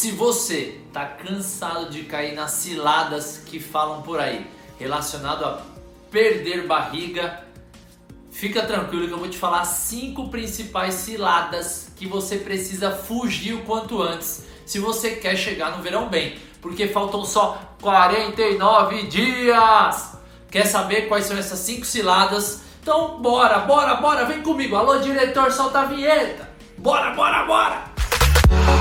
Se você tá cansado de cair nas ciladas que falam por aí, relacionado a perder barriga, fica tranquilo que eu vou te falar cinco principais ciladas que você precisa fugir o quanto antes se você quer chegar no verão bem, porque faltam só 49 dias. Quer saber quais são essas cinco ciladas? Então bora, bora, bora, vem comigo. Alô diretor, solta a vinheta. Bora, bora, bora.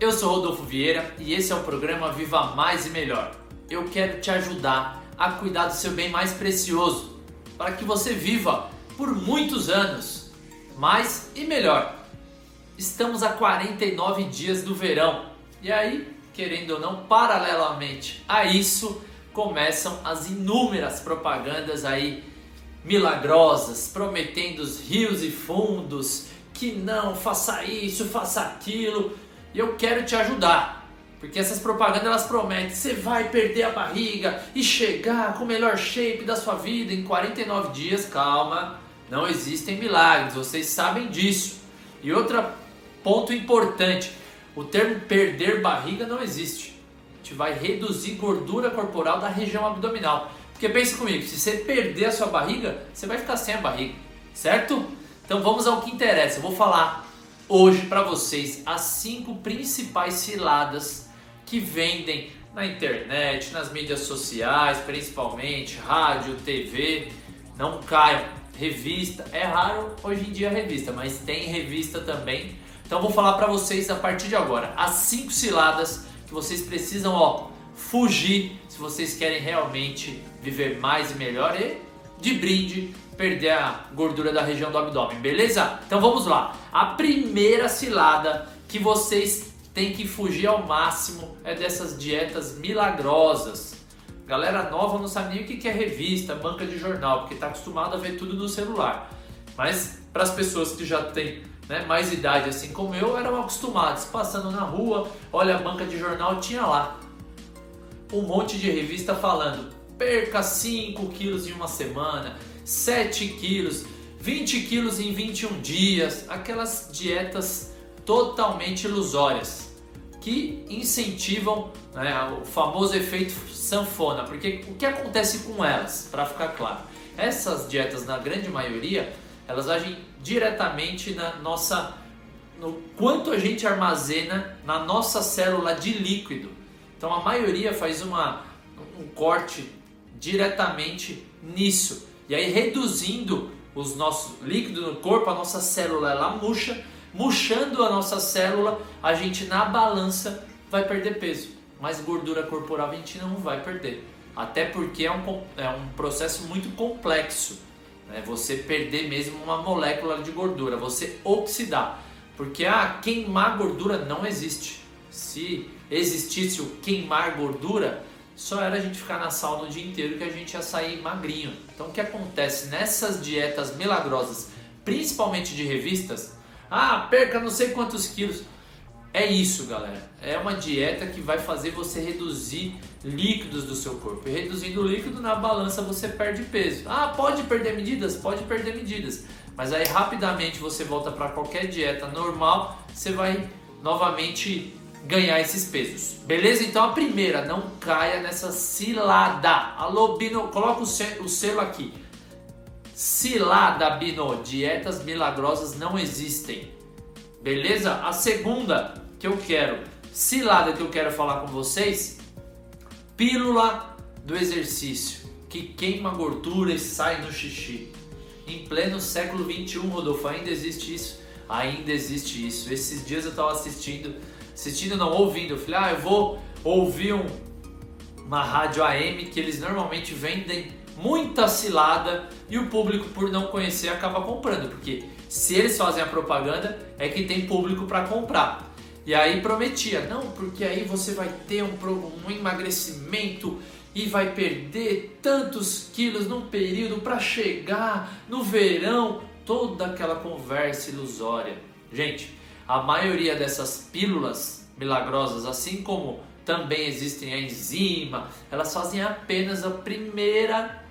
Eu sou Rodolfo Vieira e esse é o programa Viva Mais e Melhor. Eu quero te ajudar a cuidar do seu bem mais precioso, para que você viva por muitos anos, mais e melhor. Estamos a 49 dias do verão e aí, querendo ou não, paralelamente a isso, começam as inúmeras propagandas aí milagrosas, prometendo os rios e fundos que não, faça isso, faça aquilo. E eu quero te ajudar. Porque essas propagandas elas prometem, você vai perder a barriga e chegar com o melhor shape da sua vida em 49 dias. Calma, não existem milagres, vocês sabem disso. E outro ponto importante, o termo perder barriga não existe. A gente vai reduzir gordura corporal da região abdominal. Porque pense comigo, se você perder a sua barriga, você vai ficar sem a barriga, certo? Então vamos ao que interessa. Eu vou falar hoje para vocês as cinco principais ciladas que vendem na internet, nas mídias sociais, principalmente rádio, TV. Não caiam. Revista é raro hoje em dia revista, mas tem revista também. Então vou falar para vocês a partir de agora as cinco ciladas que vocês precisam ó, fugir se vocês querem realmente viver mais e melhor e de brinde perder a gordura da região do abdômen, beleza? Então vamos lá. A primeira cilada que vocês têm que fugir ao máximo é dessas dietas milagrosas. Galera nova não sabe nem o que é revista, banca de jornal, porque está acostumado a ver tudo no celular. Mas para as pessoas que já têm né, mais idade, assim como eu, eram acostumados, passando na rua, olha a banca de jornal, tinha lá um monte de revista falando perca 5 quilos em uma semana, 7 quilos, 20 quilos em 21 dias, aquelas dietas totalmente ilusórias que incentivam né, o famoso efeito sanfona, porque o que acontece com elas, para ficar claro, essas dietas na grande maioria elas agem diretamente na nossa no quanto a gente armazena na nossa célula de líquido. Então a maioria faz uma, um corte diretamente nisso. E aí reduzindo os nossos líquidos no corpo, a nossa célula ela murcha, murchando a nossa célula, a gente na balança vai perder peso, mas gordura corporal a gente não vai perder. Até porque é um, é um processo muito complexo. Né? Você perder mesmo uma molécula de gordura, você oxidar. Porque ah, queimar gordura não existe. Se existisse o queimar gordura, só era a gente ficar na sauna o dia inteiro que a gente ia sair magrinho. Então o que acontece nessas dietas milagrosas, principalmente de revistas? Ah, perca não sei quantos quilos. É isso, galera. É uma dieta que vai fazer você reduzir líquidos do seu corpo. E reduzindo líquido na balança você perde peso. Ah, pode perder medidas? Pode perder medidas. Mas aí rapidamente você volta para qualquer dieta normal, você vai novamente ganhar esses pesos. Beleza? Então a primeira, não caia nessa cilada. Alô, Bino, coloca o selo, aqui. Cilada, Bino. Dietas milagrosas não existem. Beleza? A segunda que eu quero, cilada que eu quero falar com vocês, pílula do exercício, que queima gordura e sai no xixi. Em pleno século 21, Rodolfo, ainda existe isso? Ainda existe isso. Esses dias eu estava assistindo assistindo não, ouvindo. Eu falei, ah, eu vou ouvir um, uma rádio AM que eles normalmente vendem muita cilada e o público, por não conhecer, acaba comprando, porque se eles fazem a propaganda, é que tem público para comprar. E aí prometia, não, porque aí você vai ter um, um emagrecimento e vai perder tantos quilos num período para chegar no verão, toda aquela conversa ilusória. Gente, a maioria dessas pílulas milagrosas, assim como também existem a enzima, elas fazem apenas a primeira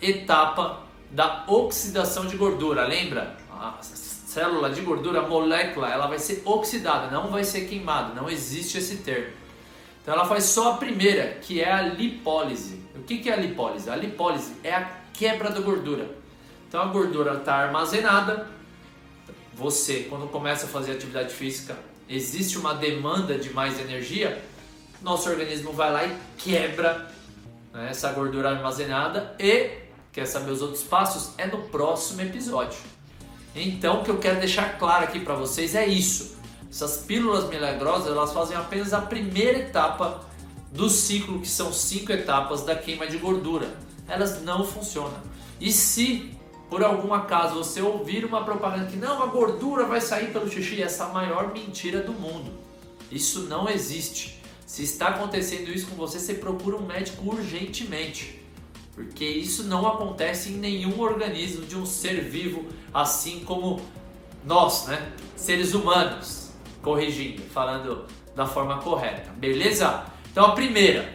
etapa da oxidação de gordura. Lembra? A célula de gordura, a molécula, ela vai ser oxidada, não vai ser queimada, não existe esse termo. Então ela faz só a primeira, que é a lipólise. O que é a lipólise? A lipólise é a quebra da gordura. Então a gordura está armazenada. Você, quando começa a fazer atividade física, existe uma demanda de mais energia, nosso organismo vai lá e quebra né, essa gordura armazenada e quer saber os outros passos? É no próximo episódio. Então, o que eu quero deixar claro aqui para vocês é isso. Essas pílulas milagrosas, elas fazem apenas a primeira etapa do ciclo, que são cinco etapas da queima de gordura. Elas não funcionam. E se por algum acaso você ouvir uma propaganda que não, a gordura vai sair pelo xixi, essa é a maior mentira do mundo. Isso não existe. Se está acontecendo isso com você, você procura um médico urgentemente. Porque isso não acontece em nenhum organismo de um ser vivo, assim como nós, né? Seres humanos. Corrigindo, falando da forma correta. Beleza? Então a primeira,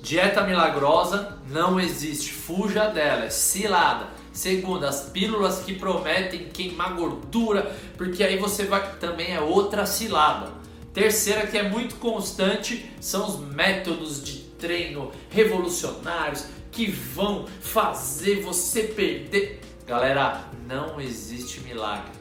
dieta milagrosa não existe. Fuja dela, é cilada. Segunda, as pílulas que prometem queimar gordura, porque aí você vai. Também é outra cilada. Terceira, que é muito constante, são os métodos de treino revolucionários que vão fazer você perder. Galera, não existe milagre.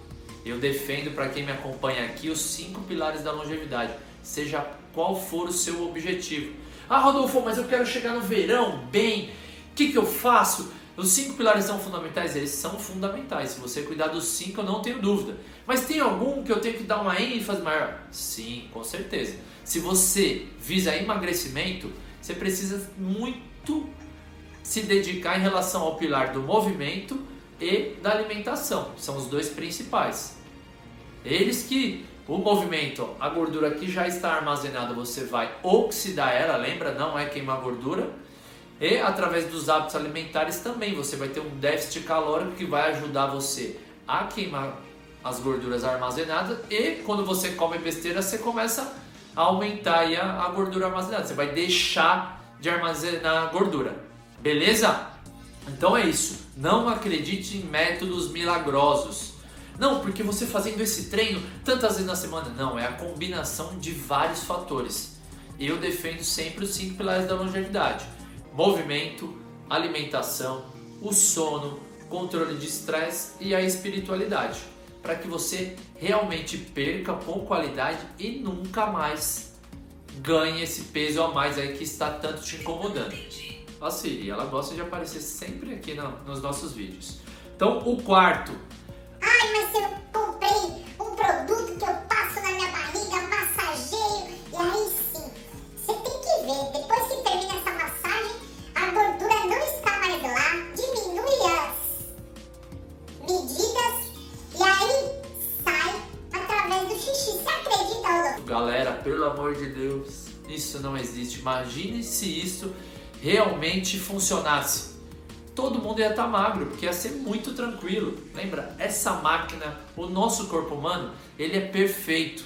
Eu defendo para quem me acompanha aqui os cinco pilares da longevidade, seja qual for o seu objetivo. Ah, Rodolfo, mas eu quero chegar no verão bem. O que, que eu faço? Os cinco pilares são fundamentais? Eles são fundamentais. Se você cuidar dos cinco, eu não tenho dúvida. Mas tem algum que eu tenho que dar uma ênfase maior? Sim, com certeza. Se você visa emagrecimento, você precisa muito se dedicar em relação ao pilar do movimento e da alimentação. São os dois principais. Eles que o movimento, a gordura que já está armazenada, você vai oxidar ela, lembra? Não é queimar gordura e através dos hábitos alimentares também você vai ter um déficit calórico que vai ajudar você a queimar as gorduras armazenadas e quando você come besteira você começa a aumentar a, a gordura armazenada. Você vai deixar de armazenar gordura. Beleza? Então é isso. Não acredite em métodos milagrosos. Não, porque você fazendo esse treino tantas vezes na semana. Não, é a combinação de vários fatores. Eu defendo sempre os cinco pilares da longevidade movimento, alimentação, o sono, controle de estresse e a espiritualidade, para que você realmente perca com qualidade e nunca mais ganhe esse peso a mais aí que está tanto te incomodando. A Siri, ela gosta de aparecer sempre aqui no, nos nossos vídeos. Então, o quarto. Deus, isso não existe. Imagine se isso realmente funcionasse. Todo mundo ia estar tá magro, porque ia ser muito tranquilo. Lembra? Essa máquina, o nosso corpo humano, ele é perfeito.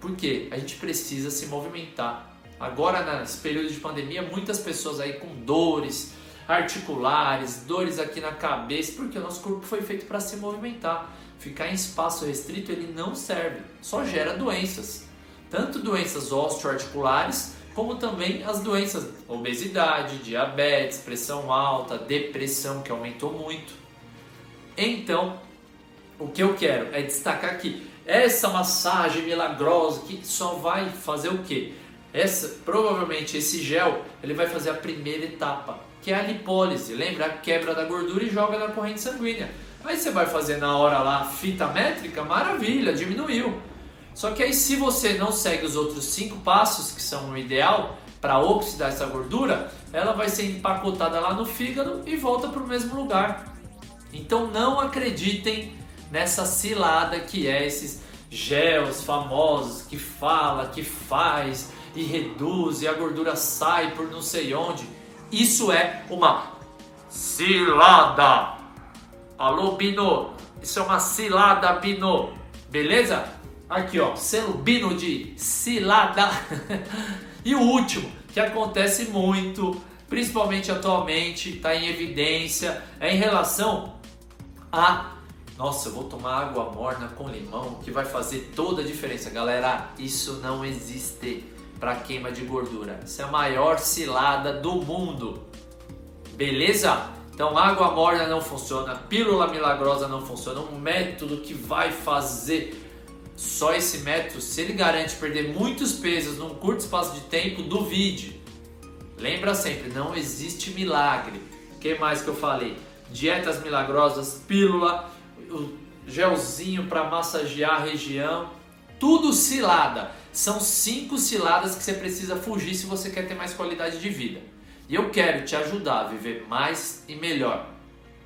Por quê? A gente precisa se movimentar. Agora, nesse período de pandemia, muitas pessoas aí com dores articulares, dores aqui na cabeça, porque o nosso corpo foi feito para se movimentar. Ficar em espaço restrito ele não serve, só gera doenças. Tanto doenças osteoarticulares, como também as doenças obesidade, diabetes, pressão alta, depressão que aumentou muito. Então, o que eu quero é destacar aqui essa massagem milagrosa que só vai fazer o quê? Essa, provavelmente esse gel ele vai fazer a primeira etapa, que é a lipólise. Lembra? A quebra da gordura e joga na corrente sanguínea. Aí você vai fazer na hora lá fita métrica, maravilha, diminuiu. Só que aí se você não segue os outros cinco passos que são o ideal para oxidar essa gordura, ela vai ser empacotada lá no fígado e volta para o mesmo lugar. Então não acreditem nessa cilada que é esses gels famosos que fala, que faz, e reduz e a gordura sai por não sei onde. Isso é uma cilada. Alô, Bino? Isso é uma cilada, Bino. Beleza? Aqui, ó, celubino de cilada. e o último, que acontece muito, principalmente atualmente, está em evidência, é em relação a nossa, eu vou tomar água morna com limão que vai fazer toda a diferença. Galera, isso não existe para queima de gordura. Isso é a maior cilada do mundo. Beleza? Então, água morna não funciona, pílula milagrosa não funciona. Um método que vai fazer só esse método, se ele garante perder muitos pesos num curto espaço de tempo, duvide. Lembra sempre, não existe milagre. O que mais que eu falei? Dietas milagrosas, pílula, o gelzinho para massagear a região, tudo cilada. São cinco ciladas que você precisa fugir se você quer ter mais qualidade de vida. E eu quero te ajudar a viver mais e melhor.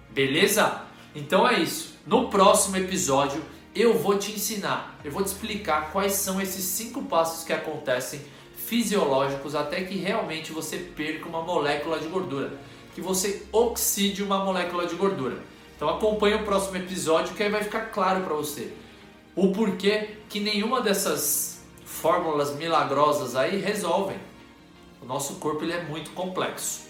Beleza? Então é isso. No próximo episódio eu vou te ensinar, eu vou te explicar quais são esses cinco passos que acontecem fisiológicos até que realmente você perca uma molécula de gordura, que você oxide uma molécula de gordura. Então acompanhe o próximo episódio que aí vai ficar claro para você o porquê que nenhuma dessas fórmulas milagrosas aí resolvem. O nosso corpo ele é muito complexo.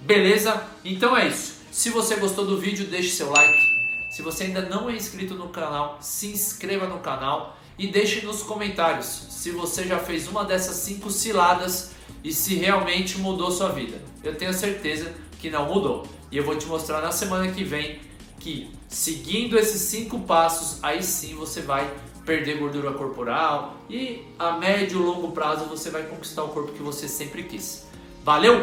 Beleza? Então é isso. Se você gostou do vídeo, deixe seu like. Se você ainda não é inscrito no canal, se inscreva no canal e deixe nos comentários se você já fez uma dessas cinco ciladas e se realmente mudou sua vida. Eu tenho certeza que não mudou. E eu vou te mostrar na semana que vem que seguindo esses cinco passos, aí sim você vai perder gordura corporal e a médio e longo prazo você vai conquistar o corpo que você sempre quis. Valeu!